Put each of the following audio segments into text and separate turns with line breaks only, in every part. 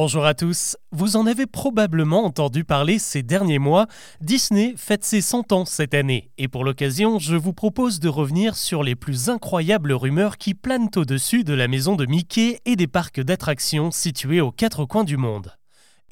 Bonjour à tous. Vous en avez probablement entendu parler ces derniers mois. Disney fête ses 100 ans cette année. Et pour l'occasion, je vous propose de revenir sur les plus incroyables rumeurs qui planent au-dessus de la maison de Mickey et des parcs d'attractions situés aux quatre coins du monde.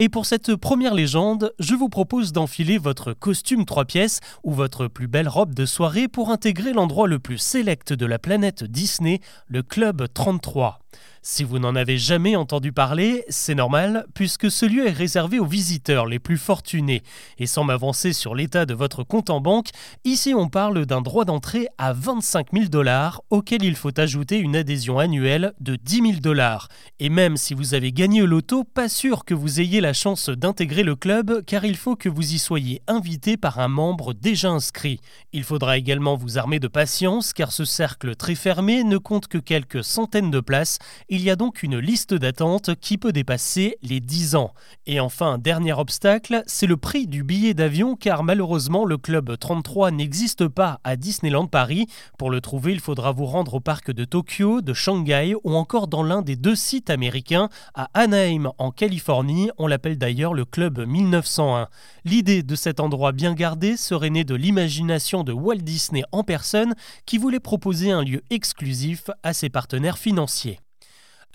Et pour cette première légende, je vous propose d'enfiler votre costume 3 pièces ou votre plus belle robe de soirée pour intégrer l'endroit le plus sélect de la planète Disney, le Club 33. Si vous n'en avez jamais entendu parler, c'est normal, puisque ce lieu est réservé aux visiteurs les plus fortunés. Et sans m'avancer sur l'état de votre compte en banque, ici on parle d'un droit d'entrée à 25 000 dollars, auquel il faut ajouter une adhésion annuelle de 10 000 dollars. Et même si vous avez gagné au loto, pas sûr que vous ayez la chance d'intégrer le club, car il faut que vous y soyez invité par un membre déjà inscrit. Il faudra également vous armer de patience, car ce cercle très fermé ne compte que quelques centaines de places il y a donc une liste d'attente qui peut dépasser les 10 ans. Et enfin, dernier obstacle, c'est le prix du billet d'avion car malheureusement le club 33 n'existe pas à Disneyland Paris. Pour le trouver, il faudra vous rendre au parc de Tokyo, de Shanghai ou encore dans l'un des deux sites américains à Anaheim en Californie. On l'appelle d'ailleurs le club 1901. L'idée de cet endroit bien gardé serait née de l'imagination de Walt Disney en personne qui voulait proposer un lieu exclusif à ses partenaires financiers.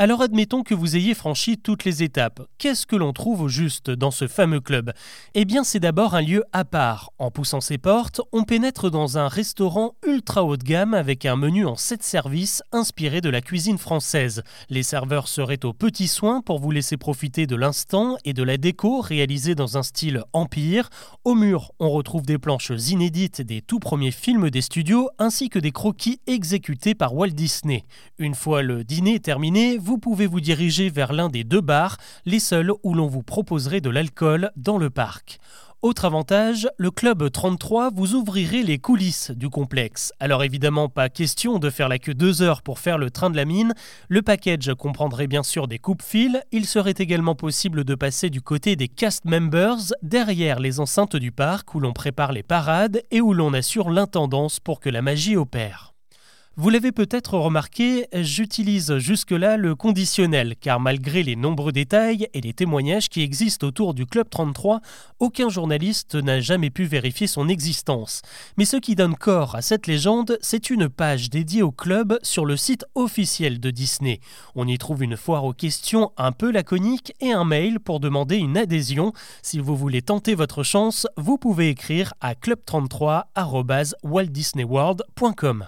Alors admettons que vous ayez franchi toutes les étapes. Qu'est-ce que l'on trouve au juste dans ce fameux club? Eh bien c'est d'abord un lieu à part. En poussant ses portes, on pénètre dans un restaurant ultra haut de gamme avec un menu en 7 services inspiré de la cuisine française. Les serveurs seraient aux petits soins pour vous laisser profiter de l'instant et de la déco réalisée dans un style empire. Au mur, on retrouve des planches inédites des tout premiers films des studios ainsi que des croquis exécutés par Walt Disney. Une fois le dîner terminé, pouvez vous diriger vers l'un des deux bars, les seuls où l'on vous proposerait de l'alcool dans le parc. Autre avantage, le Club 33 vous ouvrirait les coulisses du complexe. Alors évidemment, pas question de faire la queue deux heures pour faire le train de la mine. Le package comprendrait bien sûr des coupes-fils. Il serait également possible de passer du côté des cast members, derrière les enceintes du parc où l'on prépare les parades et où l'on assure l'intendance pour que la magie opère. Vous l'avez peut-être remarqué, j'utilise jusque-là le conditionnel, car malgré les nombreux détails et les témoignages qui existent autour du Club 33, aucun journaliste n'a jamais pu vérifier son existence. Mais ce qui donne corps à cette légende, c'est une page dédiée au club sur le site officiel de Disney. On y trouve une foire aux questions un peu laconique et un mail pour demander une adhésion. Si vous voulez tenter votre chance, vous pouvez écrire à club33@waltdisneyworld.com.